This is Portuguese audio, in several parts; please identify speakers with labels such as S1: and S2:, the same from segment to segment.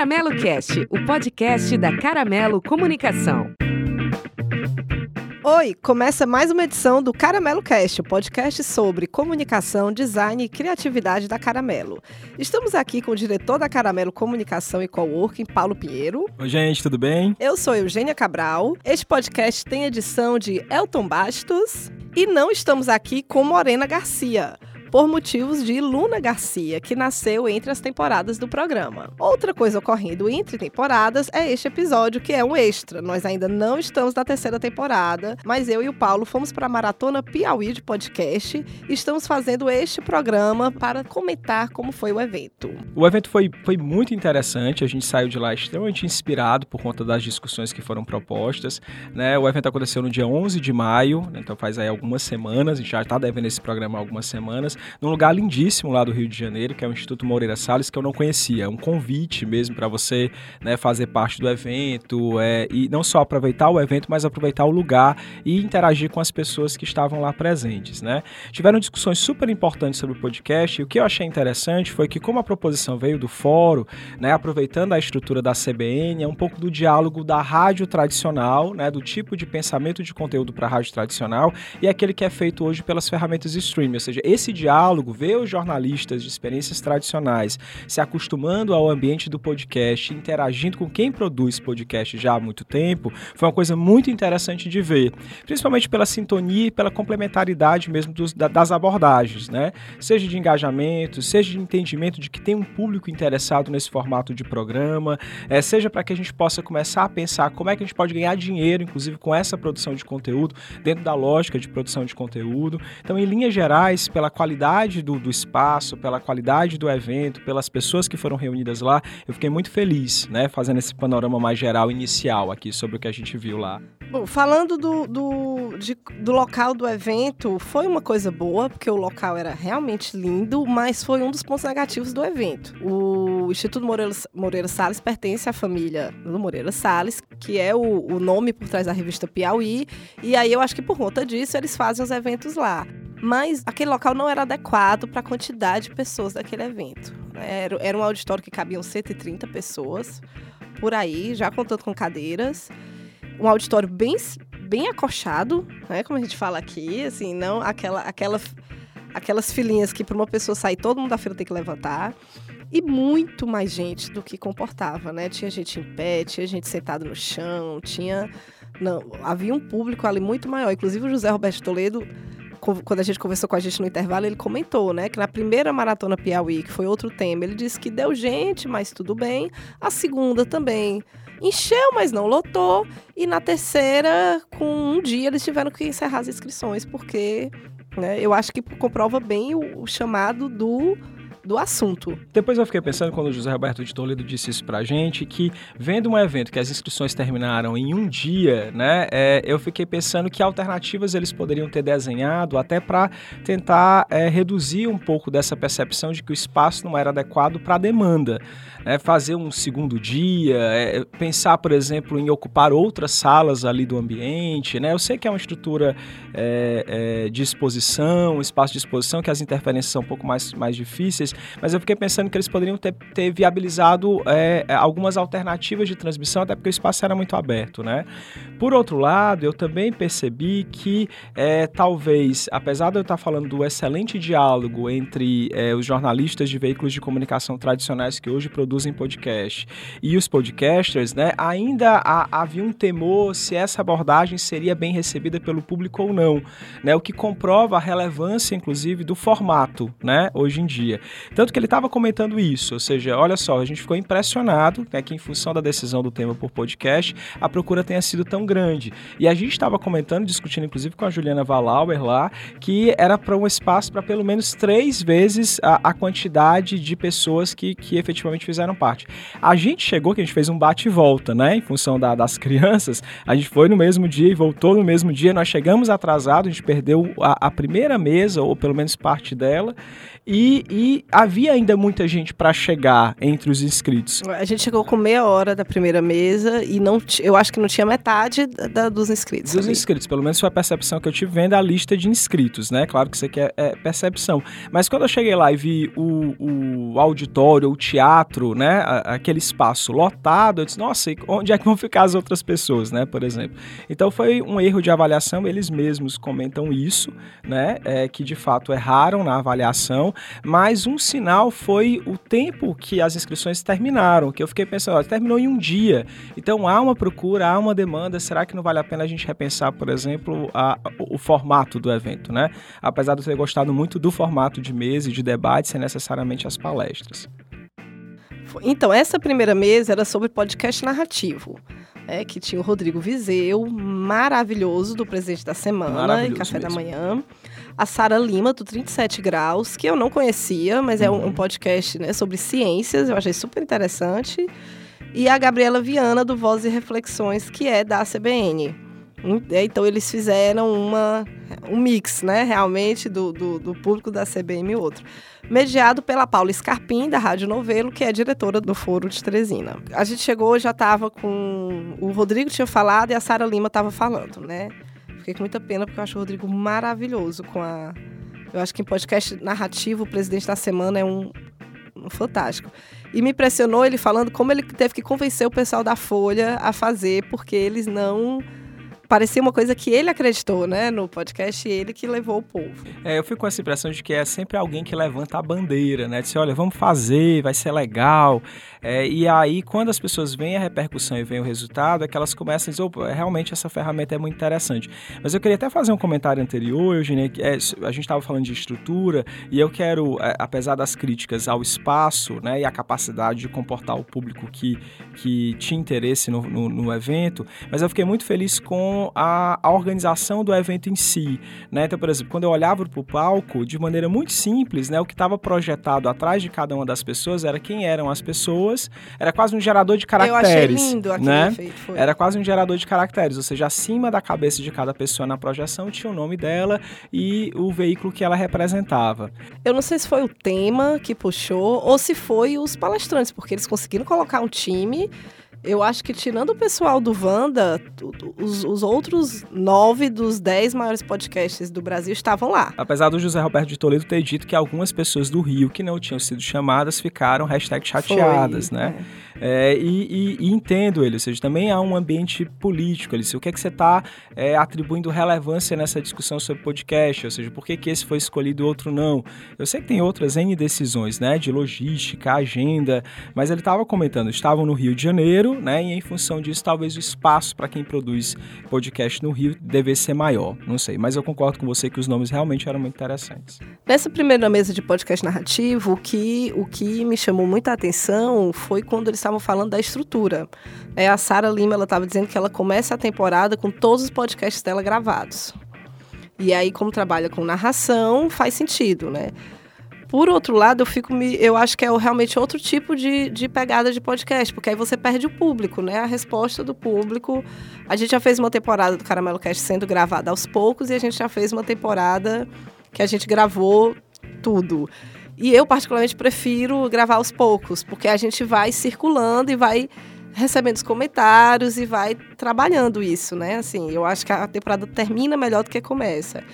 S1: Caramelo Cast, o podcast da Caramelo Comunicação.
S2: Oi, começa mais uma edição do Caramelo Cast, o podcast sobre comunicação, design e criatividade da Caramelo. Estamos aqui com o diretor da Caramelo Comunicação e Coworking, Paulo Pinheiro.
S3: Oi, gente, tudo bem?
S2: Eu sou Eugênia Cabral. Este podcast tem edição de Elton Bastos e não estamos aqui com Morena Garcia por motivos de Luna Garcia, que nasceu entre as temporadas do programa. Outra coisa ocorrendo entre temporadas é este episódio, que é um extra. Nós ainda não estamos na terceira temporada, mas eu e o Paulo fomos para a Maratona Piauí de podcast e estamos fazendo este programa para comentar como foi o evento.
S3: O evento foi, foi muito interessante, a gente saiu de lá extremamente inspirado por conta das discussões que foram propostas. Né? O evento aconteceu no dia 11 de maio, então faz aí algumas semanas, a gente já está devendo esse programa há algumas semanas num lugar lindíssimo lá do Rio de Janeiro, que é o Instituto Moreira Salles, que eu não conhecia. É um convite mesmo para você né, fazer parte do evento é, e não só aproveitar o evento, mas aproveitar o lugar e interagir com as pessoas que estavam lá presentes. Né? Tiveram discussões super importantes sobre o podcast e o que eu achei interessante foi que, como a proposição veio do fórum, né, aproveitando a estrutura da CBN, é um pouco do diálogo da rádio tradicional, né, do tipo de pensamento de conteúdo para a rádio tradicional e aquele que é feito hoje pelas ferramentas streaming. Ou seja, esse diálogo diálogo, ver os jornalistas de experiências tradicionais se acostumando ao ambiente do podcast, interagindo com quem produz podcast já há muito tempo, foi uma coisa muito interessante de ver, principalmente pela sintonia e pela complementaridade mesmo dos, das abordagens, né? Seja de engajamento, seja de entendimento de que tem um público interessado nesse formato de programa, é, seja para que a gente possa começar a pensar como é que a gente pode ganhar dinheiro, inclusive com essa produção de conteúdo, dentro da lógica de produção de conteúdo. Então, em linhas gerais, pela qualidade qualidade do, do espaço, pela qualidade do evento, pelas pessoas que foram reunidas lá, eu fiquei muito feliz, né, fazendo esse panorama mais geral inicial aqui sobre o que a gente viu lá.
S2: Bom, falando do, do, de, do local do evento, foi uma coisa boa, porque o local era realmente lindo, mas foi um dos pontos negativos do evento. O Instituto Moreira, Moreira Salles pertence à família do Moreira Salles, que é o, o nome por trás da revista Piauí, e aí eu acho que por conta disso eles fazem os eventos lá mas aquele local não era adequado para a quantidade de pessoas daquele evento. Era, era um auditório que cabiam 130 pessoas, por aí, já contando com cadeiras. Um auditório bem, bem acochado, né, como a gente fala aqui, assim, não aquela, aquela, aquelas filinhas que para uma pessoa sair todo mundo da fila tem que levantar. E muito mais gente do que comportava, né? Tinha gente em pé, tinha gente sentada no chão, tinha... Não, havia um público ali muito maior. Inclusive o José Roberto Toledo quando a gente conversou com a gente no intervalo, ele comentou, né, que na primeira maratona Piauí, que foi outro tema, ele disse que deu gente, mas tudo bem. A segunda também encheu, mas não lotou. E na terceira, com um dia, eles tiveram que encerrar as inscrições, porque né, eu acho que comprova bem o, o chamado do do assunto.
S3: Depois eu fiquei pensando, quando o José Roberto de Toledo disse isso pra gente, que vendo um evento que as inscrições terminaram em um dia, né, é, eu fiquei pensando que alternativas eles poderiam ter desenhado até para tentar é, reduzir um pouco dessa percepção de que o espaço não era adequado para a demanda. Né, fazer um segundo dia, é, pensar, por exemplo, em ocupar outras salas ali do ambiente. Né? Eu sei que é uma estrutura é, é, de exposição, espaço de exposição, que as interferências são um pouco mais, mais difíceis, mas eu fiquei pensando que eles poderiam ter, ter viabilizado é, é, algumas alternativas de transmissão, até porque o espaço era muito aberto, né? Por outro lado, eu também percebi que é, talvez, apesar de eu estar falando do excelente diálogo entre é, os jornalistas de veículos de comunicação tradicionais que hoje produzem podcast e os podcasters, né, ainda há, havia um temor se essa abordagem seria bem recebida pelo público ou não, né? O que comprova a relevância, inclusive, do formato, né, hoje em dia. Tanto que ele estava comentando isso, ou seja, olha só, a gente ficou impressionado né, que em função da decisão do tema por podcast, a procura tenha sido tão grande. E a gente estava comentando, discutindo inclusive com a Juliana Valauer lá, que era para um espaço para pelo menos três vezes a, a, quantidade de pessoas que, que efetivamente fizeram parte. A gente chegou, que a gente fez um bate e volta, né, em função da, das crianças, a gente foi no mesmo dia e voltou no mesmo dia, nós chegamos atrasado, a gente perdeu a, a primeira mesa, ou pelo menos parte dela, e, e havia ainda muita gente para chegar entre os inscritos.
S2: A gente chegou com meia hora da primeira mesa e não, eu acho que não tinha metade da, dos inscritos.
S3: Dos ali. inscritos, pelo menos foi a percepção que eu tive vendo a lista de inscritos, né? Claro que isso aqui é, é percepção. Mas quando eu cheguei lá e vi o, o auditório, o teatro, né? Aquele espaço lotado, eu disse, nossa, onde é que vão ficar as outras pessoas, né? Por exemplo. Então foi um erro de avaliação, eles mesmos comentam isso, né? É, que de fato erraram na avaliação, mas um sinal foi o tempo que as inscrições terminaram, que eu fiquei pensando, ó, terminou em um dia. Então há uma procura, há uma demanda, será que não vale a pena a gente repensar, por exemplo, a, o, formato do evento, né? Apesar de eu ter gostado muito do formato de mesa e de debate, sem necessariamente as palestras.
S2: Então, essa primeira mesa era sobre podcast narrativo. É, que tinha o Rodrigo Vizeu, maravilhoso, do Presidente da Semana e Café mesmo. da Manhã. A Sara Lima, do 37 Graus, que eu não conhecia, mas é um, um uhum. podcast né, sobre ciências, eu achei super interessante. E a Gabriela Viana, do Voz e Reflexões, que é da CBN. Então eles fizeram uma, um mix, né, realmente, do, do, do público da CBM e outro. Mediado pela Paula Scarpim, da Rádio Novelo, que é diretora do Foro de Teresina. A gente chegou, já estava com... O Rodrigo tinha falado e a Sara Lima estava falando, né? Fiquei com muita pena, porque eu acho o Rodrigo maravilhoso com a... Eu acho que em podcast narrativo, o Presidente da Semana é um, um fantástico. E me impressionou ele falando como ele teve que convencer o pessoal da Folha a fazer, porque eles não parecia uma coisa que ele acreditou, né, no podcast, ele que levou o povo.
S3: É, eu fico com essa impressão de que é sempre alguém que levanta a bandeira, né, disse, olha, vamos fazer, vai ser legal. É, e aí, quando as pessoas veem a repercussão e veem o resultado, é que elas começam a dizer, opa, realmente essa ferramenta é muito interessante. Mas eu queria até fazer um comentário anterior, Eugênia, que é, a gente estava falando de estrutura, e eu quero, é, apesar das críticas ao espaço, né, e a capacidade de comportar o público que, que tinha interesse no, no, no evento, mas eu fiquei muito feliz com a, organização do evento em si. Né? Então, por exemplo, quando eu olhava para o palco, de maneira muito simples, né, o que estava projetado atrás de cada uma das pessoas era quem eram as pessoas, era quase um gerador de caracteres. Eu
S2: achei lindo aquele
S3: né?
S2: efeito, foi.
S3: Era quase um gerador de caracteres, ou seja, acima da cabeça de cada pessoa na projeção tinha o nome dela e o veículo que ela representava.
S2: Eu não sei se foi o tema que puxou ou se foi os palestrantes, porque eles conseguiram colocar um time eu acho que tirando o pessoal do Vanda, os, os, outros nove dos dez maiores podcasts do Brasil estavam lá.
S3: Apesar do José Roberto de Toledo ter dito que algumas pessoas do Rio que não tinham sido chamadas ficaram hashtag chateadas, Foi, né? É. É, e, e, e, entendo ele, ou seja, também há um ambiente político ali. O que é que você está é, atribuindo relevância nessa discussão sobre podcast? Ou seja, por que, que esse foi escolhido e outro não? Eu sei que tem outras N decisões, né? De logística, agenda, mas ele estava comentando, estavam no Rio de Janeiro, né? E em função disso, talvez o espaço para quem produz podcast no Rio devesse ser maior. Não sei, mas eu concordo com você que os nomes realmente eram muito interessantes.
S2: Nessa primeira mesa de podcast narrativo, o que, o que me chamou muita atenção foi quando eles estavam falando da estrutura. É, a Sara Lima ela estava dizendo que ela começa a temporada com todos os podcasts dela gravados. E aí, como trabalha com narração, faz sentido, né? Por outro lado, eu fico me, eu acho que é realmente outro tipo de, de pegada de podcast, porque aí você perde o público, né? A resposta do público. A gente já fez uma temporada do Caramelo Cast sendo gravada aos poucos e a gente já fez uma temporada que a gente gravou tudo. E eu, particularmente, prefiro gravar aos poucos, porque a gente vai circulando e vai recebendo os comentários e vai trabalhando isso, né? Assim, eu acho que a temporada termina melhor do que começa.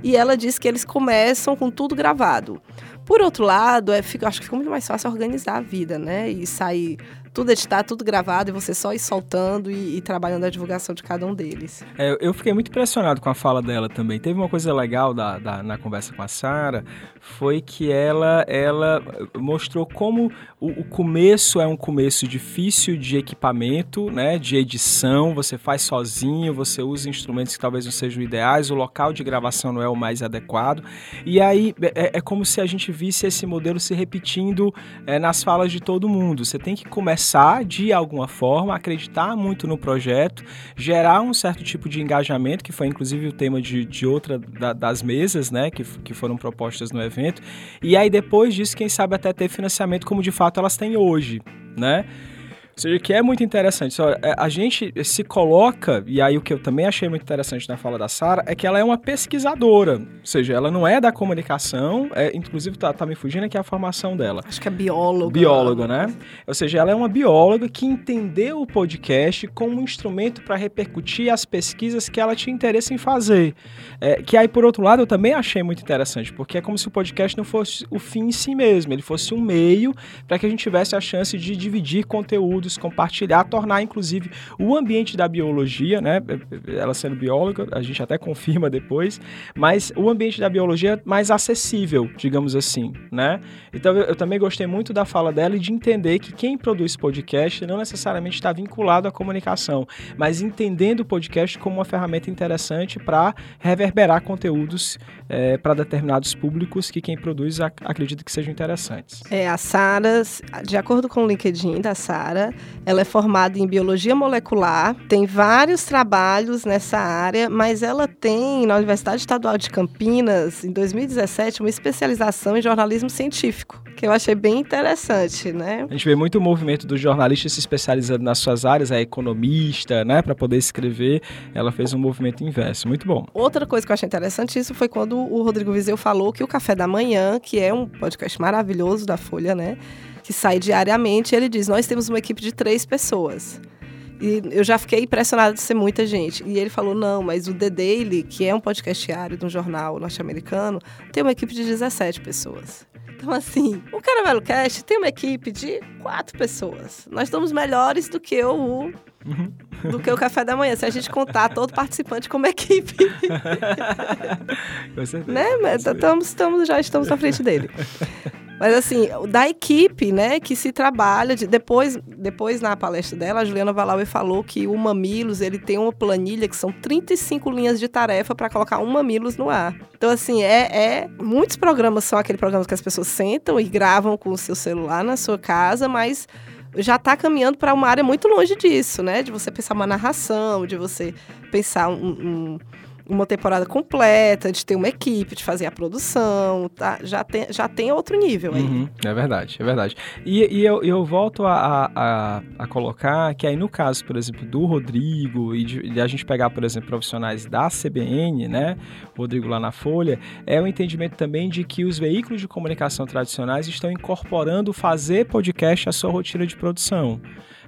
S2: E ela disse que eles começam com tudo gravado. Por outro lado, é, fica, acho que fica muito mais fácil organizar a vida, né? E sair tudo editado, tudo gravado, e você só ir soltando e, e trabalhando a divulgação de cada um deles.
S3: É, eu fiquei muito impressionado com a fala dela também. Teve uma coisa legal da, da na conversa com a Sara, foi que ela, ela mostrou como o, o, começo é um começo difícil de equipamento, né, de edição, você faz sozinho, você usa instrumentos que talvez não sejam ideais, o local de gravação não é o mais adequado. E aí é, é como se a gente visse esse modelo se repetindo é, nas falas de todo mundo. Você tem que começar de alguma forma, acreditar muito no projeto, gerar um certo tipo de engajamento, que foi inclusive o tema de, de outra da, das mesas, né, que, que foram propostas no evento. E aí depois disso, quem sabe até ter financiamento como de fato elas têm hoje, né? Ou seja, que é muito interessante. É, a gente se coloca, e aí o que eu também achei muito interessante na fala da Sara, é que ela é uma pesquisadora. Ou seja, ela não é da comunicação, é, inclusive tá, tá me fugindo aqui a formação dela.
S2: Acho que é bióloga.
S3: Bióloga, né? Ou seja, ela é uma bióloga que entendeu o podcast como um instrumento para repercutir as pesquisas que ela tinha interesse em fazer. É, que aí, por outro lado, eu também achei muito interessante, porque é como se o podcast não fosse o fim em si mesmo, ele fosse um meio para que a gente tivesse a chance de dividir conteúdo compartilhar, tornar inclusive o ambiente da biologia, né? Ela sendo bióloga, a gente até confirma depois, mas o ambiente da biologia mais acessível, digamos assim, né? Então eu, eu também gostei muito da fala dela e de entender que quem produz podcast não necessariamente está vinculado à comunicação, mas entendendo o podcast como uma ferramenta interessante para reverberar conteúdos é, para determinados públicos que quem produz ac acredita que sejam interessantes.
S2: É, a Sara, de acordo com o LinkedIn da Sara, ela é formada em biologia molecular, tem vários trabalhos nessa área, mas ela tem na Universidade Estadual de Campinas, em 2017, uma especialização em jornalismo científico, que eu achei bem interessante, né?
S3: A gente vê muito o movimento dos jornalistas se especializando nas suas áreas, a economista, né, para poder escrever. Ela fez um movimento inverso, muito bom.
S2: Outra coisa que eu achei interessante isso foi quando o Rodrigo Vizeu falou que o Café da Manhã, que é um podcast maravilhoso da Folha, né? Que sai diariamente, ele diz: Nós temos uma equipe de três pessoas. E eu já fiquei impressionada de ser muita gente. E ele falou: não, mas o The Daily, que é um podcast diário de um jornal norte-americano, tem uma equipe de 17 pessoas. Então, assim, o Caramelo Cast tem uma equipe de quatro pessoas. Nós estamos melhores do que o, uhum. do que o café da manhã, se a gente contar todo participante como equipe.
S3: Com certeza.
S2: Né? Estamos, estamos, já estamos à frente dele. Mas assim, da equipe, né, que se trabalha, de, depois, depois na palestra dela, a Juliana Valauer falou que o Mamilos, ele tem uma planilha que são 35 linhas de tarefa para colocar um Mamilos no ar. Então assim, é, é muitos programas são aqueles programas que as pessoas sentam e gravam com o seu celular na sua casa, mas já está caminhando para uma área muito longe disso, né? De você pensar uma narração, de você pensar um, um uma temporada completa, de ter uma equipe, de fazer a produção, tá? Já tem, já tem outro nível aí.
S3: Uhum, é verdade, é verdade. E, e eu, eu volto a, a, a, colocar que aí no caso, por exemplo, do Rodrigo e de, de, a gente pegar, por exemplo, profissionais da CBN, né, Rodrigo lá na Folha, é o entendimento também de que os veículos de comunicação tradicionais estão incorporando fazer podcast à sua rotina de produção.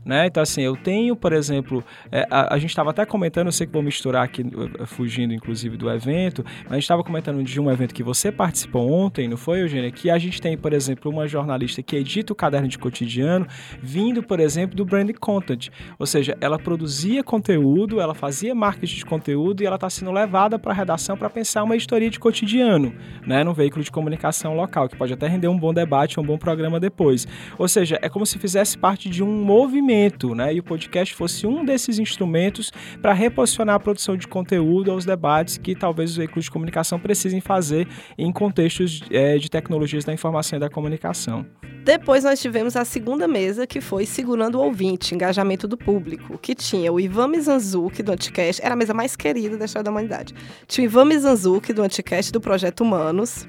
S3: Né? Então, assim, eu tenho, por exemplo, é, a, a, gente estava até comentando, eu sei que vou misturar aqui, fugindo inclusive do evento, mas a gente estava comentando de um evento que você participou ontem, não foi, Eugênia? Que a gente tem, por exemplo, uma jornalista que edita o caderno de cotidiano, vindo, por exemplo, do brand content. Ou seja, ela produzia conteúdo, ela fazia marketing de conteúdo e ela está sendo levada para a redação para pensar uma história de cotidiano, né? No veículo de comunicação local, que pode até render um bom debate, um bom programa depois. Ou seja, é como se fizesse parte de um movimento né? E o podcast fosse um desses instrumentos para reposicionar a produção de conteúdo aos debates que talvez os veículos de comunicação precisem fazer em contextos é, de tecnologias da informação e da comunicação.
S2: Depois nós tivemos a segunda mesa, que foi Segurando o Ouvinte, Engajamento do Público, que tinha o Ivan Mizanzuki, do Anticast, era a mesa mais querida da história da humanidade. Tinha o Ivan Mizanzuki, do Anticast, do Projeto Humanos,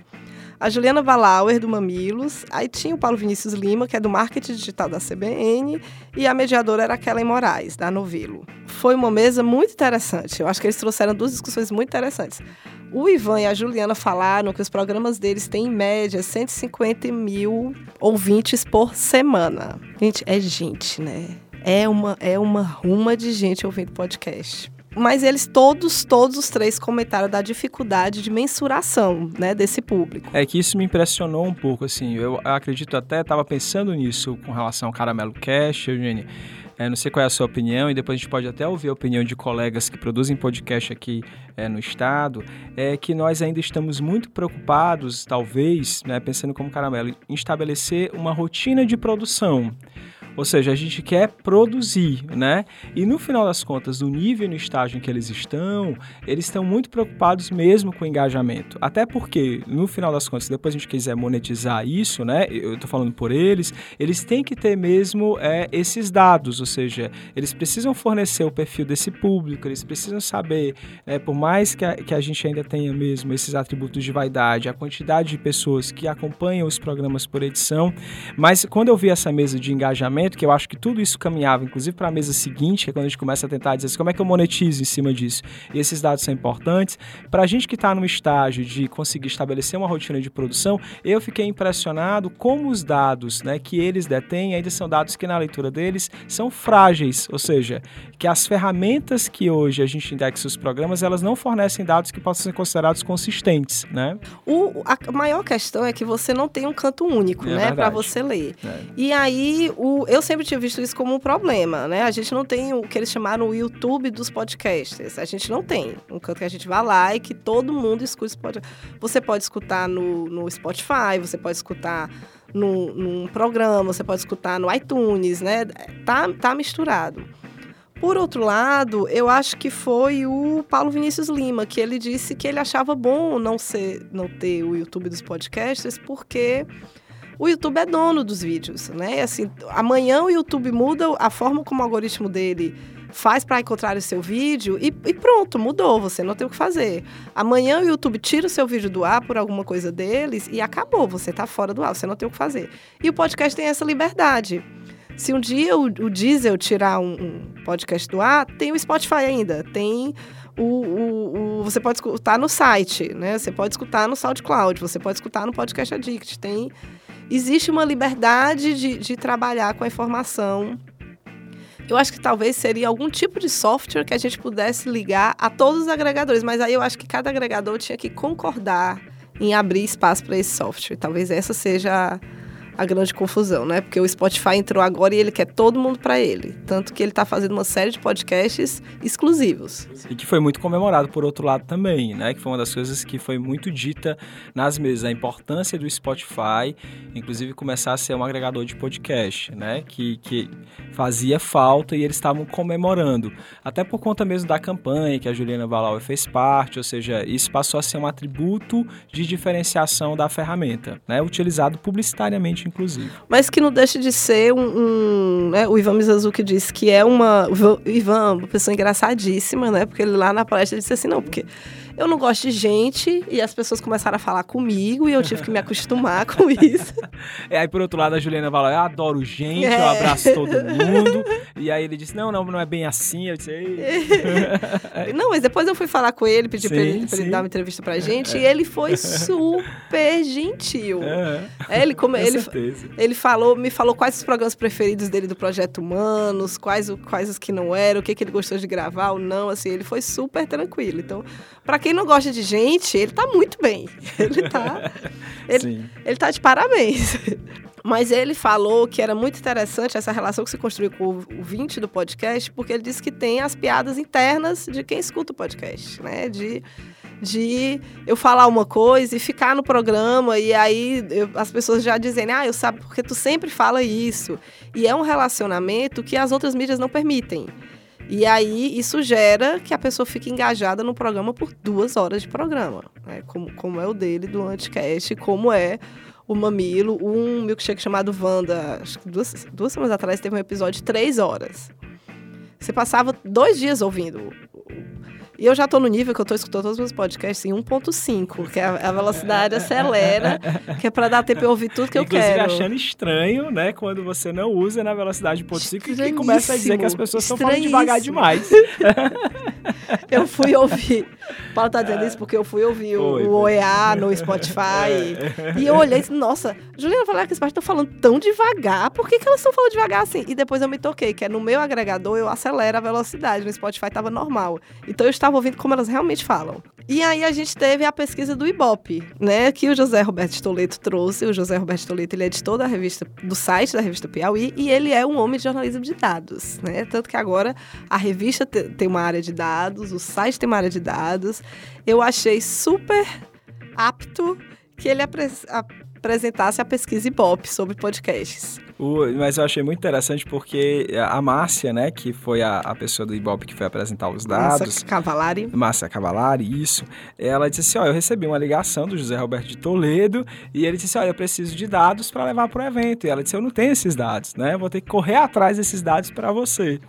S2: a Juliana Valauer, do Mamilos, aí tinha o Paulo Vinícius Lima, que é do marketing digital da CBN, e a mediadora era a Kellen Moraes, da Novelo. Foi uma mesa muito interessante. Eu acho que eles trouxeram duas discussões muito interessantes. O Ivan e a Juliana falaram que os programas deles têm, em média, 150 mil ouvintes por semana. Gente, é gente, né? É uma, é uma ruma de gente ouvindo podcast mas eles todos, todos os três comentaram da dificuldade de mensuração, né, desse público.
S3: É que isso me impressionou um pouco, assim, eu acredito até, estava pensando nisso com relação ao Caramelo Cash, Eugênia, é, não sei qual é a sua opinião, e depois a gente pode até ouvir a opinião de colegas que produzem podcast aqui é, no estado, é que nós ainda estamos muito preocupados, talvez, né, pensando como caramelo, em estabelecer uma rotina de produção. Ou seja, a gente quer produzir, né? E no final das contas, no nível e no estágio em que eles estão, eles estão muito preocupados mesmo com o engajamento. Até porque, no final das contas, se depois a gente quiser monetizar isso, né? Eu estou falando por eles, eles têm que ter mesmo é, esses dados, ou seja, eles precisam fornecer o perfil desse público, eles precisam saber, é, por mais que a, que a gente ainda tenha mesmo esses atributos de vaidade, a quantidade de pessoas que acompanham os programas por edição, mas quando eu vi essa mesa de engajamento, evento, que eu acho que tudo isso caminhava, inclusive para a mesa seguinte, que é quando a gente começa a tentar dizer assim, como é que eu monetizo em cima disso. E esses dados são importantes. Para a gente que está no estágio de conseguir estabelecer uma rotina de produção, eu fiquei impressionado como os dados né, que eles detêm ainda são dados que na leitura deles são frágeis, ou seja, que as ferramentas que hoje a gente indexa os programas, elas não fornecem dados que possam ser considerados consistentes, né?
S2: O, a maior questão é que você não tem um canto único, é né, para você ler. É. E aí, o, eu sempre tinha visto isso como um problema, né? A gente não tem o que eles chamaram o YouTube dos podcasts. A gente não tem um canto que a gente vá lá e que todo mundo escute. Você pode escutar no, no Spotify, você pode escutar no, num programa, você pode escutar no iTunes, né? Tá, tá misturado. Por outro lado, eu acho que foi o Paulo Vinícius Lima, que ele disse que ele achava bom não, ser, não ter o YouTube dos podcasts, porque o YouTube é dono dos vídeos, né? Assim, amanhã o YouTube muda a forma como o algoritmo dele faz para encontrar o seu vídeo e, e, pronto, mudou, você não tem o que fazer. Amanhã o YouTube tira o seu vídeo do ar por alguma coisa deles e acabou, você está fora do ar, você não tem o que fazer. E o podcast tem essa liberdade. Se um dia o, o Diesel tirar um, um, podcast do ar, tem o Spotify ainda, tem o, o, o, você pode escutar no site, né? Você pode escutar no SoundCloud, você pode escutar no Podcast Addict. Tem, existe uma liberdade de, de trabalhar com a informação. Eu acho que talvez seria algum tipo de software que a gente pudesse ligar a todos os agregadores, mas aí eu acho que cada agregador tinha que concordar em abrir espaço para esse software. Talvez essa seja a grande confusão, né? Porque o Spotify entrou agora e ele quer todo mundo para ele. Tanto que ele está fazendo uma série de podcasts exclusivos.
S3: E que foi muito comemorado por outro lado também, né? Que foi uma das coisas que foi muito dita nas mesas, a importância do Spotify, inclusive começar a ser um agregador de podcast, né? Que, que fazia falta e eles estavam comemorando. Até por conta mesmo da campanha que a Juliana Valau fez parte, ou seja, isso passou a ser um atributo de diferenciação da ferramenta, né? Utilizado publicitariamente inclusive.
S2: Mas que não deixa de ser um. um né? O Ivan Mizanzuki disse que é uma. O Ivan, uma pessoa engraçadíssima, né? Porque ele lá na palestra disse assim: não, porque eu não gosto de gente e as pessoas começaram a falar comigo e eu tive que me acostumar com isso.
S3: É, aí, por outro lado, a Juliana fala: Eu adoro gente, é. eu abraço todo mundo. e aí ele disse: Não, não, não é bem assim. Eu disse:
S2: Não, mas depois eu fui falar com ele, pedi sim, pra, ele, pra ele dar uma entrevista pra gente é. e ele foi super gentil. É. é ele, como, ele, ele falou, me falou quais os programas preferidos dele do Projeto Humanos, quais, quais os que não eram, o que, que ele gostou de gravar ou não. Assim, ele foi super tranquilo. Então, para quem não gosta de gente, ele tá muito bem. Ele tá. ele, ele tá de parabéns. Mas ele falou que era muito interessante essa relação que se construiu com o 20 do podcast, porque ele disse que tem as piadas internas de quem escuta o podcast, né? De, de eu falar uma coisa e ficar no programa, e aí eu, as pessoas já dizem, ah, eu sabe porque tu sempre fala isso. E é um relacionamento que as outras mídias não permitem. E aí isso gera que a pessoa fique engajada no programa por duas horas de programa, né? como, como é o dele do Anticast, como é o Mamilo, um milkshake chamado Wanda, acho que duas, duas semanas atrás teve um episódio de três horas. Você passava dois dias ouvindo e eu já estou no nível que eu estou escutando todos os meus podcasts em 1.5, que é a, velocidade acelera, que é para dar tempo de ouvir tudo que
S3: Inclusive,
S2: eu quero.
S3: achando estranho, né, quando você não usa na velocidade 1.5 e começa a dizer que as pessoas estão falando devagar demais.
S2: eu fui ouvir. Paulo tá dizendo isso porque eu fui ouvir o, o OEA no Spotify. É. E eu olhei e disse, nossa, Juliana, falar que as pessoas estão falando tão devagar, por que, que elas estão falando devagar assim? E depois eu me toquei, que é no meu agregador eu acelero a velocidade, no Spotify estava normal. Então eu estava estava ouvindo como elas realmente falam. E aí a gente teve a pesquisa do Ibope, né, que o José Roberto Toledo trouxe. O José Roberto Toledo, ele é editor da revista, do site da revista Piauí, e ele é um homem de jornalismo de dados, né? Tanto que agora a revista tem uma área de dados, o site tem uma área de dados. Eu achei super apto que ele apresentasse a pesquisa Ibope sobre podcasts.
S3: O, mas eu achei muito interessante porque a Márcia, né, que foi a, a pessoa do Ibope que foi apresentar os dados.
S2: Márcia Cavalari.
S3: Márcia Cavalari, isso. Ela disse assim: ó, eu recebi uma ligação do José Roberto de Toledo e ele disse: olha, eu preciso de dados para levar para o evento. E ela disse: eu não tenho esses dados, né? Vou ter que correr atrás desses dados para você.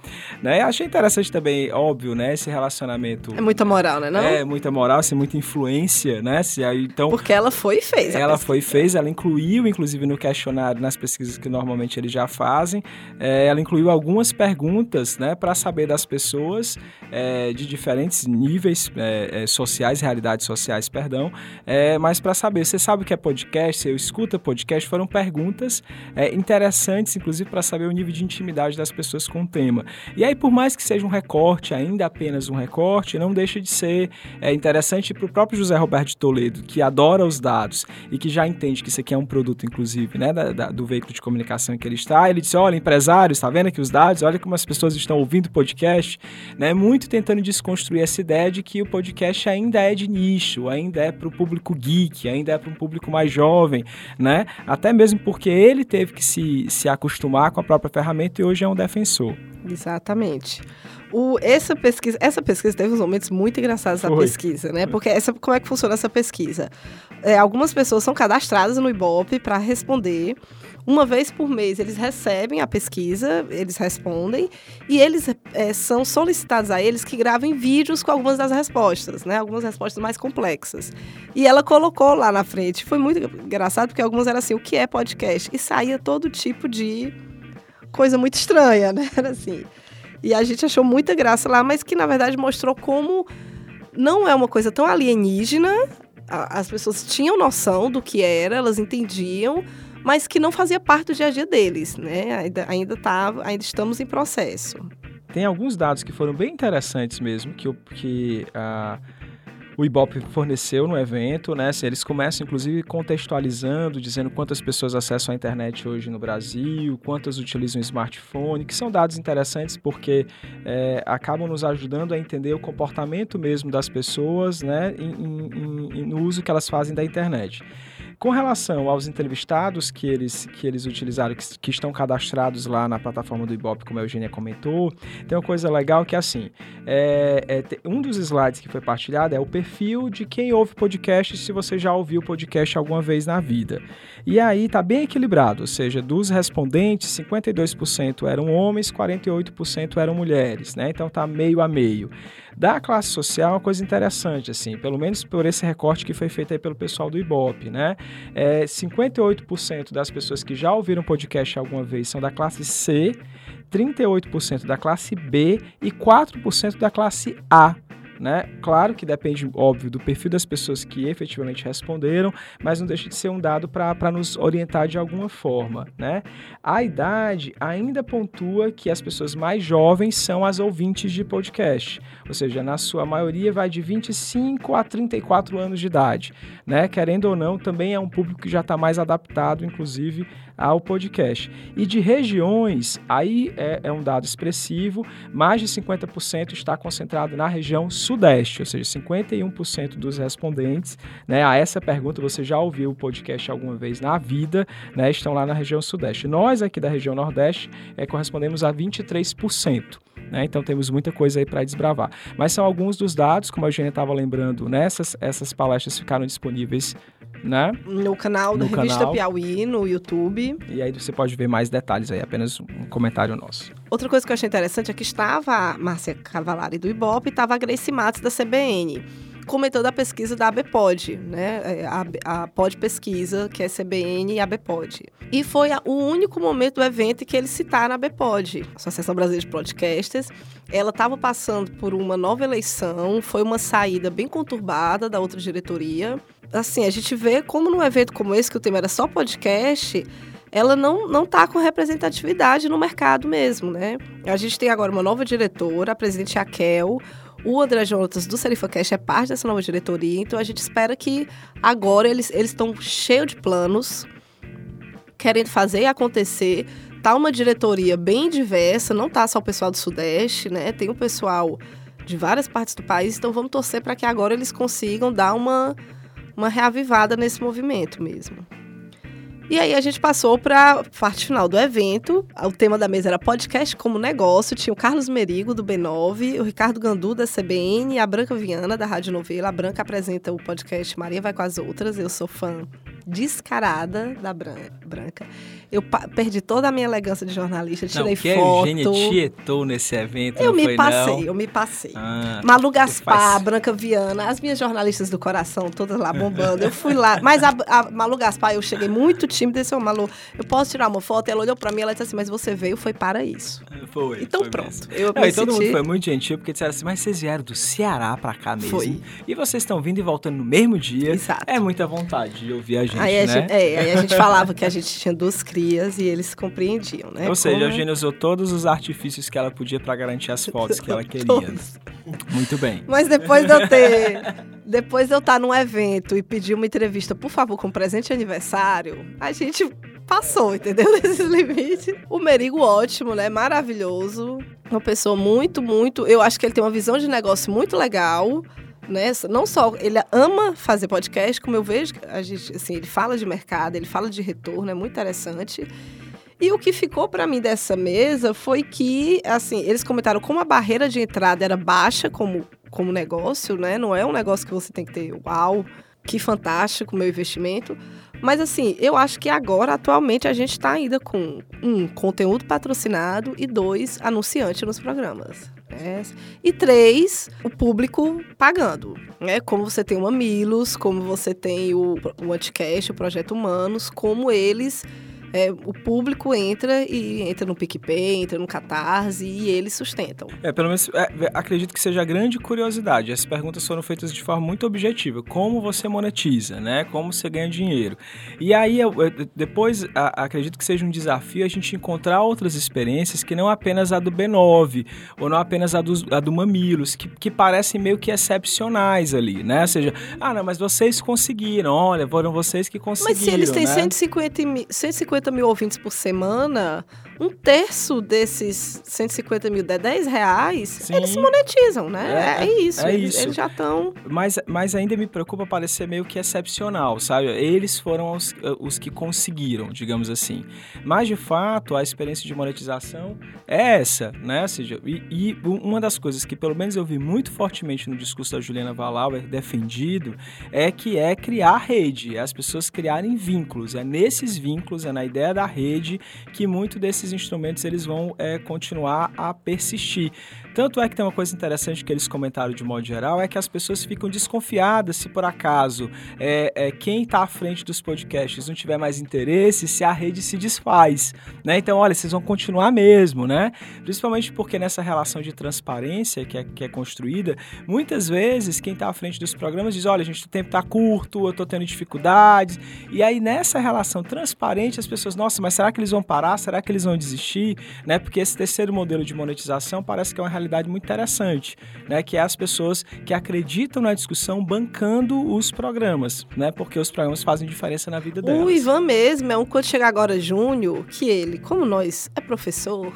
S3: Né? Eu achei interessante também, óbvio, né, esse relacionamento.
S2: É muita moral, né? Não?
S3: É, muita moral, assim, muita influência, né? Se, então,
S2: porque ela foi e fez.
S3: Ela foi e fez, ela incluiu, inclusive, no questionário, nas pesquisas que normalmente provavelmente eles já fazem. É, ela incluiu algumas perguntas né, para saber das pessoas é, de diferentes níveis é, sociais, realidades sociais, perdão, mas para saber, você sabe o que é podcast? Você escuta podcast? Foram perguntas interessantes, inclusive para saber o nível de intimidade das pessoas com o tema. E aí, por mais que seja um recorte, ainda apenas um recorte, não deixa de ser interessante para o próprio José Roberto de Toledo, que adora os dados e que já entende que isso aqui é um produto, inclusive, né, da, da, do veículo de comunicação em que ele está. Ele disse: olha, empresários, está vendo aqui os dados? Olha como as pessoas estão ouvindo podcast, né? Muito tentando desconstruir essa ideia de que o podcast ainda é de nicho, ainda é para o público geek, ainda é para um público mais jovem, né? Até mesmo porque ele teve que se, se acostumar com a própria ferramenta e hoje é um defensor.
S2: Exatamente. O, essa pesquisa, essa pesquisa teve uns momentos muito engraçados da pesquisa, né? Porque essa, como é que funciona essa pesquisa? É, algumas pessoas são cadastradas no Ibope para responder. Uma vez por mês eles recebem a pesquisa, eles respondem e eles é, são solicitados a eles que gravem vídeos com algumas das respostas, né? Algumas respostas mais complexas. E ela colocou lá na frente. Foi muito engraçado porque algumas eram assim: o que é podcast? E saía todo tipo de coisa muito estranha, né? Era assim. E a gente achou muita graça lá, mas que na verdade mostrou como não é uma coisa tão alienígena. As pessoas tinham noção do que era, elas entendiam, mas que não fazia parte do dia a dia deles, né? Ainda, ainda, tava, ainda estamos em processo.
S3: Tem alguns dados que foram bem interessantes mesmo, que, que uh, o Ibope forneceu no evento, né? Eles começam, inclusive, contextualizando, dizendo quantas pessoas acessam a internet hoje no Brasil, quantas utilizam smartphone, que são dados interessantes porque é, acabam nos ajudando a entender o comportamento mesmo das pessoas, né? Em, em, em, no uso que elas fazem da internet. Com relação aos entrevistados que eles, que eles utilizaram, que, que estão cadastrados lá na plataforma do Ibope, como a Eugênia comentou, tem uma coisa legal que é assim, é, é, um dos slides que foi partilhado é o perfil de quem ouve podcast, se você já ouviu podcast alguma vez na vida. E aí tá bem equilibrado, ou seja, dos respondentes, 52% eram homens, 48% eram mulheres, né? Então tá meio a meio. Da classe social, uma coisa interessante, assim, pelo menos por esse recorte que foi feito aí pelo pessoal do Ibope, né? É, 58% das pessoas que já ouviram podcast alguma vez são da classe C, 38% da classe B e 4% da classe A. Né? Claro que depende, óbvio, do perfil das pessoas que efetivamente responderam, mas não deixa de ser um dado para nos orientar de alguma forma. Né? A idade ainda pontua que as pessoas mais jovens são as ouvintes de podcast, ou seja, na sua maioria vai de 25 a 34 anos de idade. Né? Querendo ou não, também é um público que já está mais adaptado, inclusive, ao podcast. E de regiões, aí é, é um dado expressivo, mais de 50% está concentrado na região sudeste, ou seja, 51% dos respondentes né, a essa pergunta, você já ouviu o podcast alguma vez na vida, né, estão lá na região sudeste. Nós aqui da região nordeste é, correspondemos a 23%. Né? Então temos muita coisa aí para desbravar. Mas são alguns dos dados, como a Eugênia estava lembrando, né? essas palestras ficaram disponíveis né?
S2: No canal da Revista canal. Piauí, no YouTube.
S3: E aí você pode ver mais detalhes aí, apenas um comentário nosso.
S2: Outra coisa que eu achei interessante é que estava a Márcia Cavalari do Ibope e estava a Grace Matos da CBN comentando a pesquisa da ABPOD, né? É, a, a POD Pesquisa, que é CBN e ABPOD. E foi a, o único momento do evento que eles citaram a ABPOD, Associação Brasileira de Podcasters. Ela estava passando por uma nova eleição, foi uma saída bem conturbada da outra diretoria assim, a gente vê como num evento como esse, que o tema era só podcast, ela não, não tá com representatividade no mercado mesmo, né? A gente tem agora uma nova diretora, a presidente Raquel, o André Jonatas do SerifaCast é parte dessa nova diretoria, então a gente espera que agora eles estão cheios de planos, querendo fazer acontecer. Tá uma diretoria bem diversa, não tá só o pessoal do Sudeste, né? Tem o pessoal de várias partes do país, então vamos torcer para que agora eles consigam dar uma uma reavivada nesse movimento mesmo. E aí a gente passou para parte final do evento. O tema da mesa era podcast como negócio. Tinha o Carlos Merigo, do B9, o Ricardo Gandu, da CBN, a Branca Viana, da Rádio Novela. A Branca apresenta o podcast Maria Vai com as Outras. Eu sou fã descarada da Branca. Eu perdi toda a minha elegância de jornalista, tirei
S3: não, que
S2: foto.
S3: A Eugênia tietou nesse evento,
S2: Eu me
S3: foi,
S2: passei,
S3: não?
S2: eu me passei.
S3: Ah,
S2: Malu Gaspar,
S3: faz...
S2: Branca Viana, as minhas jornalistas do coração, todas lá bombando. Eu fui lá, mas a, a Malu Gaspar, eu cheguei muito tímida e disse, oh, Malu, eu posso tirar uma foto? Ela olhou pra mim e ela disse assim, mas você veio, foi para isso.
S3: Foi.
S2: Então
S3: foi
S2: pronto.
S3: Mesmo.
S2: Eu
S3: não,
S2: me
S3: e todo
S2: senti...
S3: mundo foi muito gentil, porque disseram assim, mas vocês vieram do Ceará pra cá mesmo.
S2: Foi.
S3: E vocês estão vindo e voltando no mesmo dia.
S2: Exato.
S3: É muita vontade de ouvir a gente,
S2: aí
S3: né?
S2: A gente, é, aí a gente falava que a gente tinha duas crias e eles compreendiam, né?
S3: Ou seja,
S2: Como...
S3: a Eugênia usou todos os artifícios que ela podia para garantir as fotos que ela queria.
S2: Todos.
S3: Muito bem.
S2: Mas depois de eu ter. depois de eu estar num evento e pedir uma entrevista, por favor, com presente de aniversário, a gente passou, entendeu? Nesses limites. O Merigo, ótimo, né? Maravilhoso. Uma pessoa muito, muito. Eu acho que ele tem uma visão de negócio muito legal. Né? Não só ele ama fazer podcast, como eu vejo, a gente, assim, ele fala de mercado, ele fala de retorno, é muito interessante. E o que ficou para mim dessa mesa foi que, assim, eles comentaram como a barreira de entrada era baixa como, como negócio, né? Não é um negócio que você tem que ter, uau, que fantástico meu investimento. Mas, assim, eu acho que agora, atualmente, a gente está ainda com, um, conteúdo patrocinado e dois, anunciante nos programas. E três, o público pagando. Né? Como você tem o Mamilos, como você tem o, o Anticast, o Projeto Humanos, como eles é, o público entra e entra no PicPay, entra no Catarse e eles sustentam.
S3: É, pelo menos é, acredito que seja grande curiosidade. As perguntas foram feitas de forma muito objetiva. Como você monetiza, né? Como você ganha dinheiro. E aí, eu, eu, depois, a, acredito que seja um desafio a gente encontrar outras experiências que não apenas a do B9, ou não apenas a, dos, a do Mamilos, que, que parecem meio que excepcionais ali, né? Ou seja, ah, não, mas vocês conseguiram, olha, foram vocês que conseguiram,
S2: Mas se eles têm
S3: né?
S2: 150 mil, 150 mil ouvintes por semana, um terço desses 150 mil der 10 reais,
S3: Sim.
S2: eles se monetizam, né?
S3: É,
S2: É, isso.
S3: é
S2: eles,
S3: isso.
S2: eles já estão.
S3: Mas, mas ainda me preocupa parecer meio que excepcional, sabe? Eles foram os, os que conseguiram, digamos assim. Mas, de fato, a experiência de monetização é essa, né? Ou seja, e, e uma das coisas que, pelo menos, eu vi muito fortemente no discurso da Juliana Valauer defendido é que é criar rede, é as pessoas criarem vínculos. É nesses vínculos, é na ideia da rede que muito desses instrumentos eles vão é, continuar a persistir. Tanto é que tem uma coisa interessante que eles comentaram de modo geral, é que as pessoas ficam desconfiadas se por acaso é, é, quem está à frente dos podcasts não tiver mais interesse, se a rede se desfaz. Né? Então, olha, vocês vão continuar mesmo, né? Principalmente porque nessa relação de transparência que é, que é construída, muitas vezes quem está à frente dos programas diz, olha, gente, o tempo está curto, eu estou tendo dificuldades. E aí, nessa relação transparente, as pessoas, nossa, mas será que eles vão parar? Será que eles vão desistir? Né? Porque esse terceiro modelo de monetização parece que é uma realidade muito interessante, né? Que é as pessoas que acreditam na discussão bancando os programas, né? Porque os programas fazem diferença na vida delas.
S2: O Ivan mesmo é um quando chegar agora junho, que ele, como nós, é professor,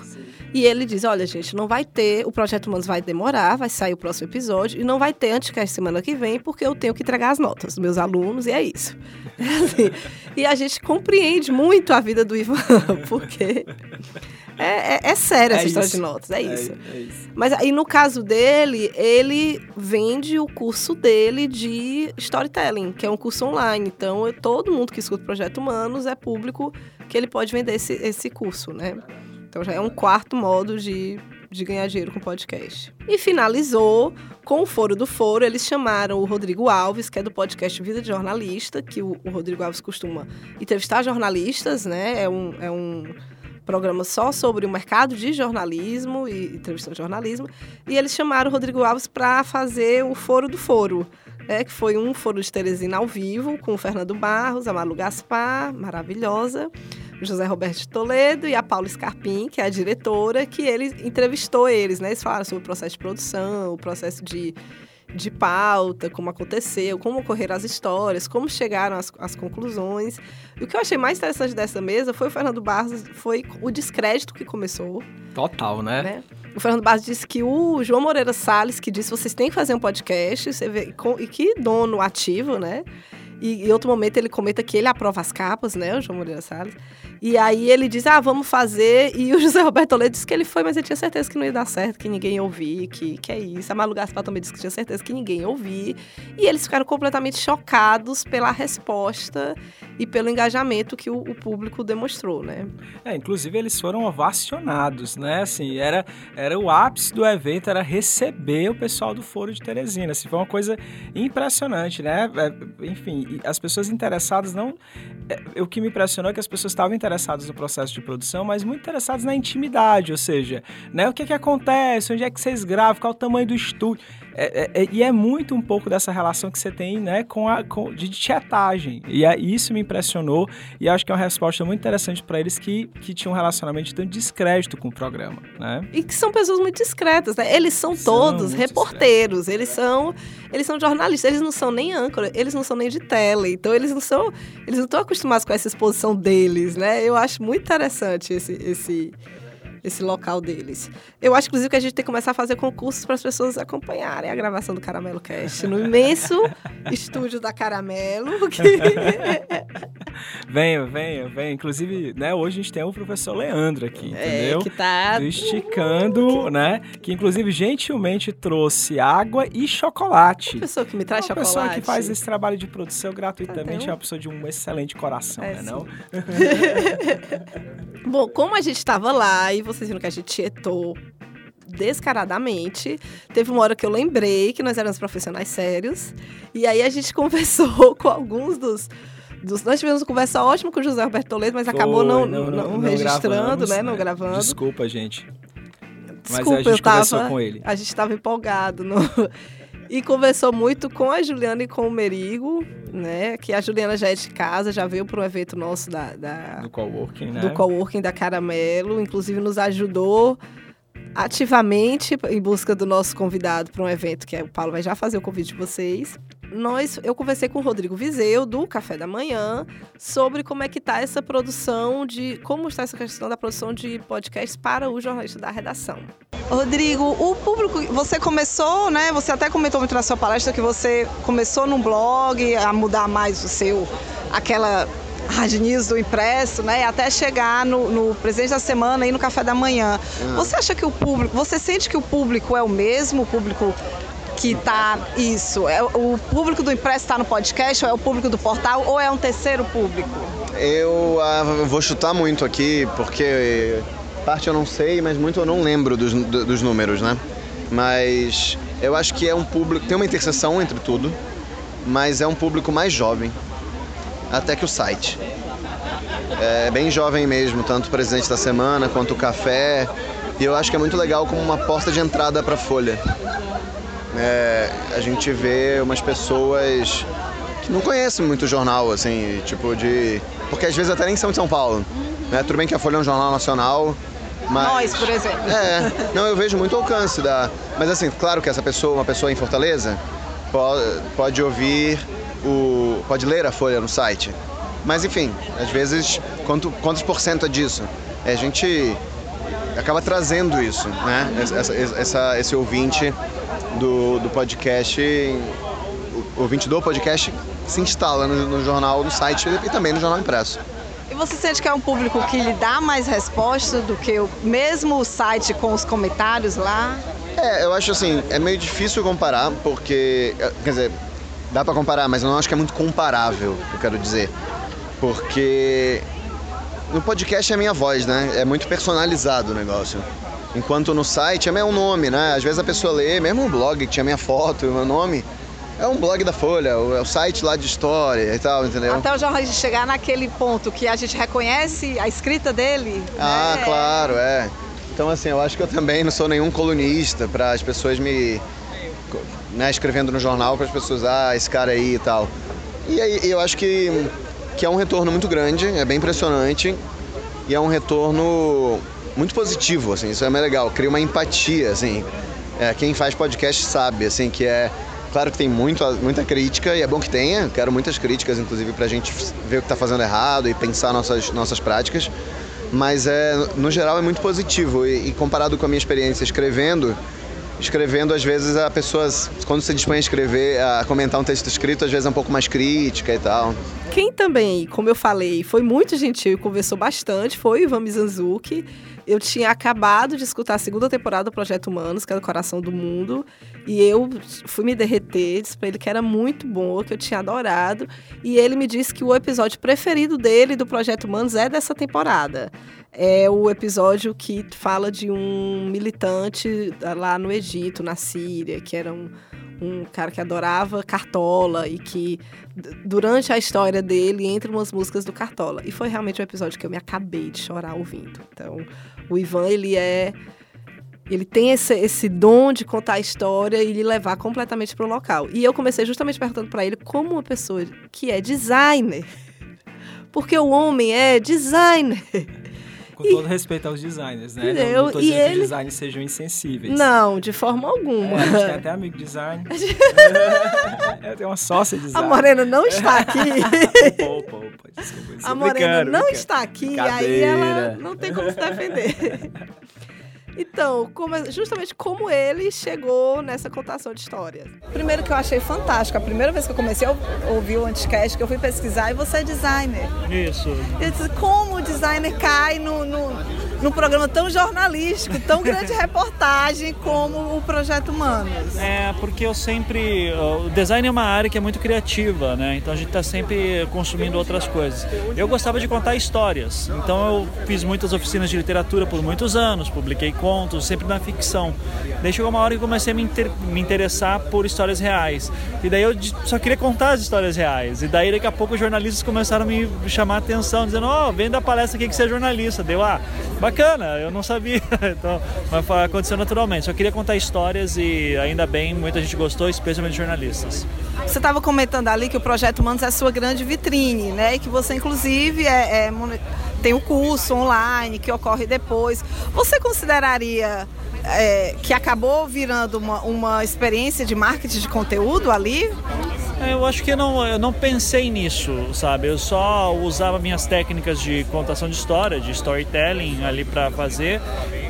S2: e ele diz: olha, gente, não vai ter, o Projeto Humanos vai demorar, vai sair o próximo episódio, e não vai ter Anticast semana que vem, porque eu tenho que entregar as notas dos meus alunos, e é isso. Assim, e a gente compreende muito a vida do Ivan, porque é, é, é séria essa
S3: É
S2: história
S3: isso.
S2: de notas, é isso.
S3: É, é isso.
S2: Mas aí no caso dele, ele vende o curso dele de storytelling, que é um curso online. Então, eu- todo mundo que escuta o Projeto Humanos é público que ele pode vender esse, esse curso, né? Então já é um quarto modo de, de ganhar dinheiro com podcast. E finalizou com o Foro do Foro. Eles chamaram o Rodrigo Alves, que é do podcast Vida de Jornalista, que o, o Rodrigo Alves costuma entrevistar jornalistas, né? É um, é um programa só sobre o mercado de jornalismo e entrevistando jornalismo. E eles chamaram o Rodrigo Alves para fazer o Foro do Foro, né, que foi um Foro de Teresina ao vivo, com o Fernando Barros, a Malu Gaspar, maravilhosa, José Roberto Toledo e a Paula Scarpim, que é a diretora, que ele entrevistou eles, né? Eles falaram sobre o processo de produção, o processo de, de pauta, como aconteceu, como ocorreram as histórias, como chegaram às, às conclusões. E o que eu achei mais interessante dessa mesa foi o Fernando Barros, foi o descrédito que começou,
S3: Total, né?
S2: né? O Fernando Barros disse que o João Moreira Salles, que disse vocês têm que fazer um podcast, você vê, com- e que dono ativo, né? E em outro momento ele comenta que ele aprova as capas, né, o João Moreira Salles. E aí ele diz, ah, vamos fazer. E o José Roberto Toledo disse que ele foi, mas ele tinha certeza que não ia dar certo, que ninguém ia ouvir, que, que é isso. A Malu Gaspar também disse que tinha certeza que ninguém ia ouvir. E eles ficaram completamente chocados pela resposta e pelo engajamento que o, o público demonstrou, né?
S3: É, inclusive eles foram ovacionados, né? Assim, era, era o ápice do evento, era receber o pessoal do Foro de Teresina. Assim, foi uma coisa impressionante, né? É, enfim, as pessoas interessadas não... É, o que me impressionou é que as pessoas estavam interessadas no processo de produção, mas muito interessadas na intimidade, ou seja, né? O que é que acontece, onde é que vocês gravam, qual o tamanho do estúdio. É, é, é, e é muito um pouco dessa relação que você tem né, com a com, de tietagem. E é, isso me impressionou e acho que é uma resposta muito interessante para eles que, que tinham um relacionamento de tanto descrédito com o programa. Né?
S2: E que são pessoas muito discretas. Né? Eles são, são todos reporteiros, eles são, eles são jornalistas, eles não são nem âncora, eles não são nem de tela. Então eles não são. Eles não estão acostumados com essa exposição deles. Né? Eu acho muito interessante esse. esse esse local deles. Eu acho, inclusive, que a gente tem que começar a fazer concursos para as pessoas acompanharem a gravação do Caramelo Cast no imenso estúdio da Caramelo. Que...
S3: venha, venha, venha. Inclusive, né, hoje a gente tem o professor Leandro aqui, é, entendeu?
S2: Que tá...
S3: Do Esticando, né? Que, inclusive, gentilmente trouxe água e chocolate.
S2: Uma pessoa que me traz
S3: uma
S2: chocolate.
S3: Uma pessoa que faz esse trabalho de produção gratuitamente tá é uma pessoa de um excelente coração, é, né, não?
S2: Bom, como a gente estava lá e vocês viram que a gente tietou descaradamente. Teve uma hora que eu lembrei que nós éramos profissionais sérios. E aí a gente conversou com alguns dos. dos nós tivemos uma conversa ótima com o José Roberto Toledo, mas Foi, acabou não, não, não, não registrando, né? Não né? gravando.
S3: Desculpa, gente.
S2: Desculpa, mas a gente conversou com ele. A gente estava empolgado. No... E conversou muito com a Juliana e com o Merigo, né? Que a Juliana já é de casa, já veio para um evento nosso da, da
S3: do coworking, né?
S2: Do coworking da Caramelo, inclusive nos ajudou ativamente em busca do nosso convidado para um evento que é, o Paulo vai já fazer o convite de vocês nós, eu conversei com o Rodrigo Vizeu, do Café da Manhã, sobre como é que está essa produção de. como está essa questão da produção de podcasts para o jornalista da redação. Rodrigo, o público, você começou, né? Você até comentou muito na sua palestra que você começou num blog a mudar mais o seu, aquela hard news do impresso, né? Até chegar no, no presente da semana e no café da manhã. Uhum. Você acha que o público, você sente que o público é o mesmo, o público que está isso? É, o público do impresso está no podcast, ou é o público do portal, ou é um terceiro público?
S4: Eu ah, vou chutar muito aqui, porque parte eu não sei, mas muito eu não lembro dos, dos números, né? Mas eu acho que é um público, tem uma interseção entre tudo, mas é um público mais jovem, até que o site. É bem jovem mesmo, tanto o Presidente da Semana quanto o Café. E eu acho que é muito legal como uma porta de entrada para a Folha é, a gente vê umas pessoas que não conhecem muito o jornal, assim, tipo de. Porque às vezes até nem são de São Paulo. Né? Tudo bem que a Folha é um jornal nacional. Mas,
S2: Nós, por exemplo.
S4: É, não, eu vejo muito alcance da. Mas assim, claro que essa pessoa, uma pessoa em Fortaleza, pode, pode ouvir o. pode ler a Folha no site. Mas enfim, às vezes, quanto, quantos por cento é disso? É, a gente acaba trazendo isso, né? Essa, essa, esse ouvinte do, do podcast, o ouvinte do podcast se instala no, no jornal, no site e também no jornal impresso.
S2: E você sente que é um público que lhe dá mais resposta do que o mesmo o site com os comentários lá?
S4: É, eu acho assim, é meio difícil comparar, porque, quer dizer, dá para comparar, mas eu não acho que é muito comparável, eu quero dizer. Porque no podcast é a minha voz, né? É muito personalizado o negócio. Enquanto no site é meu nome, né? Às vezes a pessoa lê, mesmo um blog que tinha minha foto e meu nome, é um blog da Folha, é o site lá de história e tal, entendeu?
S2: Até o jornalista chegar naquele ponto que a gente reconhece a escrita dele.
S4: Ah, né? claro, é. Então, assim, eu acho que eu também não sou nenhum colunista para as pessoas me. Né, escrevendo no jornal para as pessoas, ah, esse cara aí e tal. E aí eu acho que, que é um retorno muito grande, é bem impressionante. E é um retorno muito positivo, assim, isso é mais legal, cria uma empatia, assim. É, quem faz podcast sabe, assim, que é. Claro que tem muito, muita crítica e é bom que tenha, quero muitas críticas, inclusive, pra gente ver o que tá fazendo errado e pensar nossas, nossas práticas. Mas é, no geral é muito positivo e, e comparado com a minha experiência escrevendo, escrevendo, às vezes a pessoa, quando se dispõe a escrever, a comentar um texto escrito, às vezes é um pouco mais crítica e tal.
S2: Quem também, como eu falei, foi muito gentil e conversou bastante foi o Ivan Mizanzuki. Eu tinha acabado de escutar a segunda temporada do Projeto Humanos, que é o Coração do Mundo, e eu fui me derreter, disse pra ele que era muito bom, que eu tinha adorado, e ele me disse que o episódio preferido dele do Projeto Humanos é dessa temporada. É o episódio que fala de um militante lá no Egito, na Síria, que era um, um cara que adorava Cartola e que durante a história dele entra umas músicas do Cartola. E foi realmente um episódio que eu me acabei de chorar ouvindo. Então, o Ivan, ele é ele tem esse, esse dom de contar a história e lhe levar completamente para o local. E eu comecei justamente perguntando para ele como uma pessoa que é designer, porque o homem é designer,
S3: com todo respeito aos designers, né? Entendeu? Não, não tô dizendo ele... que os designers sejam insensíveis.
S2: Não, de forma alguma. É,
S3: a gente tem até amigo design. Eu tenho uma sócia design.
S2: A Morena não está aqui.
S3: opa, opa, opa, desculpa.
S2: A Morena não está aqui, aí ela não tem como se defender. Então, como, é, justamente como ele chegou nessa contação de histórias. Primeiro que eu achei fantástico, a primeira vez que eu comecei a ouvir o Anticast, que eu fui pesquisar, e você é designer.
S5: Isso.
S2: Eu disse, como o designer cai no, no, num programa tão jornalístico, tão grande reportagem como o Projeto Humanos?
S5: É, porque eu sempre... O design é uma área que é muito criativa, né? Então a gente está sempre consumindo outras coisas. Eu gostava de contar histórias, então eu fiz muitas oficinas de literatura por muitos anos, publiquei contos, sempre na ficção. Daí chegou uma hora que comecei a me, inter me interessar por histórias reais. E daí eu só queria contar as histórias reais. E daí daqui a pouco os jornalistas começaram a me chamar a atenção, dizendo, ó, oh, vem da palestra aqui que você é jornalista. Deu, ah, bacana, eu não sabia. então, mas aconteceu naturalmente. Só queria contar histórias e ainda bem, muita gente gostou, especialmente jornalistas.
S2: Você estava comentando ali que o Projeto Humanos é a sua grande vitrine, né? E que você, inclusive, é, é tem o um curso online que ocorre depois. Você consideraria é, que acabou virando uma, uma experiência de marketing de conteúdo ali?
S5: É, eu acho que não, eu não pensei nisso, sabe? Eu só usava minhas técnicas de contação de história, de storytelling ali para fazer.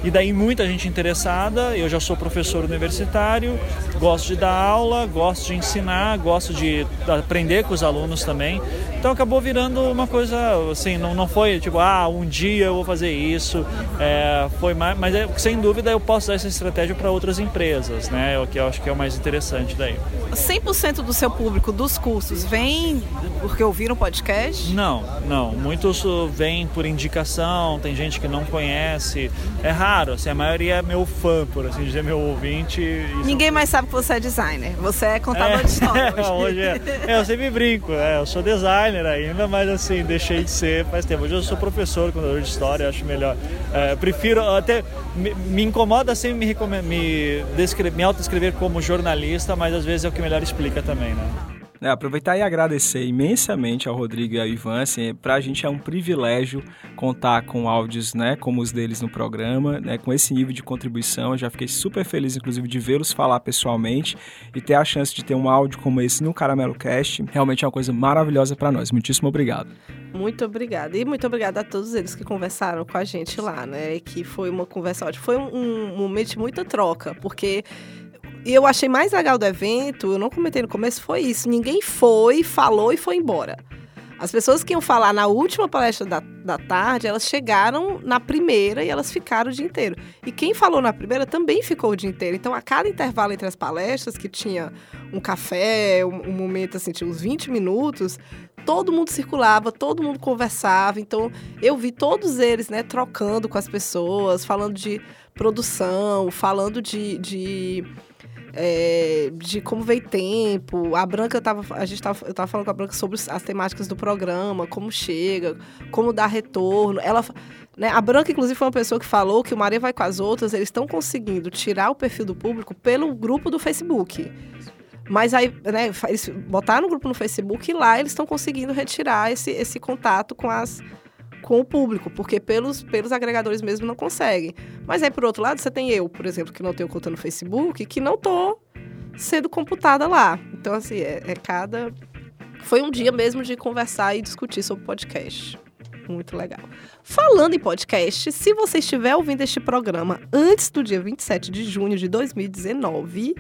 S5: E daí muita gente interessada. Eu já sou professor universitário, gosto de dar aula, gosto de ensinar, gosto de aprender com os alunos também. Então acabou virando uma coisa assim, não, não foi tipo, ah, um dia eu vou fazer isso. É, foi mais, mas é, sem dúvida eu posso dar essa estratégia para outras empresas, né? O que eu acho que é o mais interessante daí.
S2: 100% do seu público dos cursos vem porque ouviram o podcast?
S5: Não, não. Muitos vêm por indicação, tem gente que não conhece. É raro, assim, a maioria é meu fã, por assim dizer, meu ouvinte.
S2: Ninguém mais sabe que você é designer, você é contador é, de história. Hoje.
S5: hoje é, é, eu sempre brinco, é, eu sou designer ainda, mas assim, deixei de ser faz tempo. Hoje eu sou professor, contador de história, acho melhor. É, prefiro, até me, me incomoda sempre me, me, me autodescrever como jornalista, mas às vezes é o que melhor explica também, né?
S3: É, aproveitar e agradecer imensamente ao Rodrigo e ao Ivan. Assim, para a gente é um privilégio contar com áudios né, como os deles no programa, né, com esse nível de contribuição. Eu já fiquei super feliz, inclusive, de vê-los falar pessoalmente e ter a chance de ter um áudio como esse no Caramelo Cast. Realmente é uma coisa maravilhosa para nós. Muitíssimo obrigado.
S2: Muito obrigada. E muito obrigada a todos eles que conversaram com a gente lá, né? Que foi uma conversa ótima. Foi um, um momento de muita troca, porque e eu achei mais legal do evento, eu não comentei no começo, foi isso. Ninguém foi, falou e foi embora. As pessoas que iam falar na última palestra da, da tarde, elas chegaram na primeira e elas ficaram o dia inteiro. E quem falou na primeira também ficou o dia inteiro. Então, a cada intervalo entre as palestras, que tinha um café, um, um momento assim, tinha uns 20 minutos, todo mundo circulava, todo mundo conversava. Então, eu vi todos eles, né, trocando com as pessoas, falando de produção, falando de, de é, de como veio tempo. A Branca tava. A gente tava, eu tava falando com a Branca sobre as temáticas do programa, como chega, como dar retorno. Ela. Né, a Branca, inclusive, foi uma pessoa que falou que o Maria Vai com as Outras, eles estão conseguindo tirar o perfil do público pelo grupo do Facebook. Mas aí, né, botaram no grupo no Facebook e lá eles estão conseguindo retirar esse, esse contato com as com o público, porque pelos, pelos agregadores mesmo não conseguem. Mas aí, por outro lado, você tem eu, por exemplo, que não tenho conta no Facebook, que não tô sendo computada lá. Então, assim, é, é cada. Foi um dia mesmo de conversar e discutir sobre podcast. Muito legal. Falando em podcast, se você estiver ouvindo este programa antes do dia 27 de junho de 2019,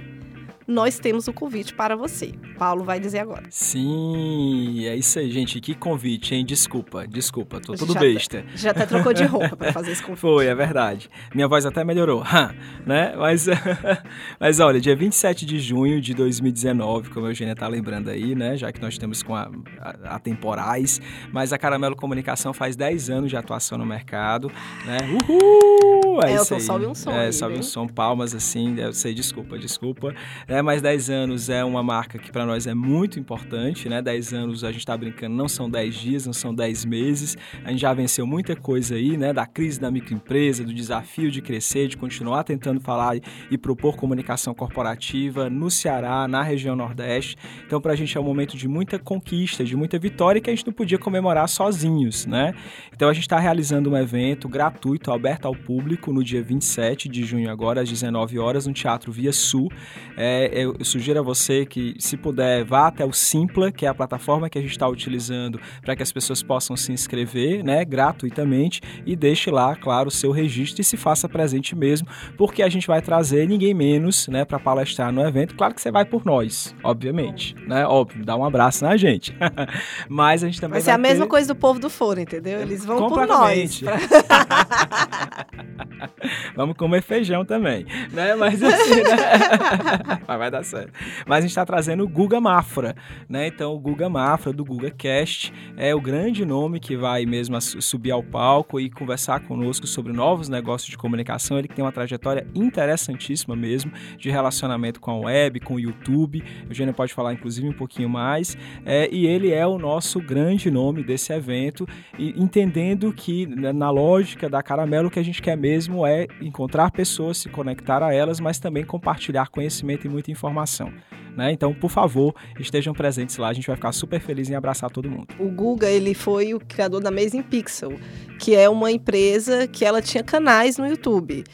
S2: nós temos o convite para você. Paulo vai dizer agora.
S3: Sim, é isso aí, gente. Que convite, hein? Desculpa, desculpa, tô tudo já besta.
S2: Já até trocou de roupa para fazer esse convite.
S3: Foi, é verdade. Minha voz até melhorou, né? Mas, mas olha, dia 27 de junho de 2019, como a Eugênia tá lembrando aí, né? Já que nós temos com a, a, a temporais, mas a Caramelo Comunicação faz 10 anos de atuação no mercado, né? Uhul!
S2: É, é isso aí. Salve um som.
S3: É,
S2: aí,
S3: salve um som, palmas assim, eu sei, desculpa, desculpa. É, mas 10 anos é uma marca que para nós é muito importante, né? 10 anos a gente está brincando, não são 10 dias, não são 10 meses. A gente já venceu muita coisa aí, né? Da crise da microempresa, do desafio de crescer, de continuar tentando falar e propor comunicação corporativa no Ceará, na região Nordeste. Então, para a gente é um momento de muita conquista, de muita vitória que a gente não podia comemorar sozinhos, né? Então, a gente está realizando um evento gratuito, aberto ao público, no dia 27 de junho, agora, às 19 horas, no Teatro Via Sul. É, eu, sugiro a você que, se puder, vá até o Simpla, que é a plataforma que a gente está utilizando para que as pessoas possam se inscrever, né, gratuitamente, e deixe lá, claro, o seu registro e se faça presente mesmo, porque a gente vai trazer ninguém menos, né, para palestrar no evento. Claro que você vai por nós, obviamente, né, óbvio, dá um abraço na gente. Mas a gente também vai
S2: ser
S3: vai
S2: a mesma coisa do povo do foro, entendeu? Eles vão por nós. Pra...
S3: Vamos comer feijão também, né? Mas assim, né? mas vai dar certo. Mas a gente está trazendo o Guga Mafra, né? Então, o Guga Mafra, do Guga Cast, é o grande nome que vai mesmo subir ao palco e conversar conosco sobre novos negócios de comunicação. Ele tem uma trajetória interessantíssima mesmo, de relacionamento com a web, com o YouTube. Eugênio pode falar, inclusive, um pouquinho mais. É, e ele é o nosso grande nome desse evento, e entendendo que, né, na lógica da Caramelo, o que a gente quer mesmo é encontrar pessoas, se conectar a elas, mas também compartilhar conhecimento e muita informação. Né? Então, por favor, estejam presentes lá. A gente vai ficar super feliz em abraçar todo mundo.
S2: O Guga, ele foi o criador da Amazing Pixel, que é uma empresa que ela tinha canais no YouTube.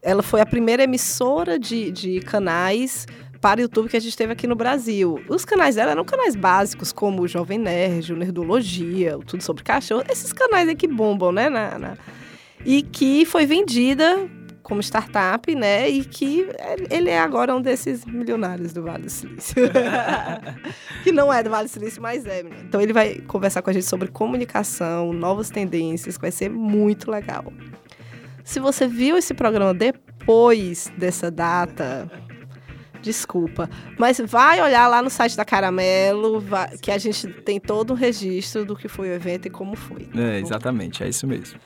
S2: Ela foi a primeira emissora de, de canais para o YouTube que a gente teve aqui no Brasil. Os canais dela eram canais básicos, como o Jovem Nerd, o Nerdologia, o Tudo Sobre Cachorro. Esses canais aí que bombam, né? Na, na... E que foi vendida como startup, né? E que ele é agora um desses milionários do Vale do Silício. que não é do Vale do Silício, mas é. Então ele vai conversar com a gente sobre comunicação, novas tendências, que vai ser muito legal. Se você viu esse programa depois dessa data, desculpa. Mas vai olhar lá no site da Caramelo, vai, que a gente tem todo um registro do que foi o evento e como foi.
S3: É, exatamente, é isso mesmo.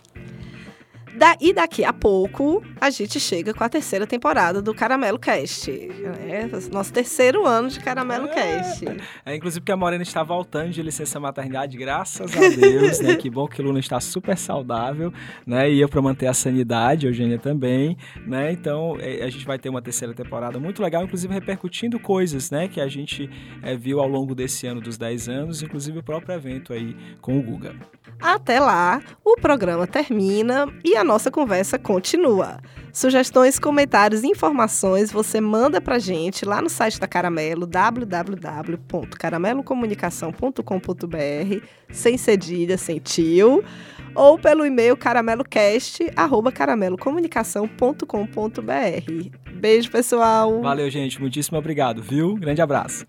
S2: Da, e daqui a pouco a gente chega com a terceira temporada do Caramelo Cast. Né? Nosso terceiro ano de Caramelo é. Cast.
S3: É, inclusive porque a Morena está voltando de licença maternidade, graças a Deus, né? Que bom que Luna está super saudável, né? E eu para manter a sanidade, a Eugênia também, né? Então é, a gente vai ter uma terceira temporada muito legal, inclusive repercutindo coisas, né? Que a gente é, viu ao longo desse ano dos 10 anos, inclusive o próprio evento aí com o Guga.
S2: Até lá, o programa termina e a nossa conversa continua. Sugestões, comentários e informações você manda pra gente lá no site da Caramelo, www.caramelocomunicação.com.br, sem cedilha, sem tio, ou pelo e-mail caramelocast@caramelocomunicação.com.br. Beijo, pessoal.
S3: Valeu, gente. Muitíssimo obrigado, viu? Grande abraço.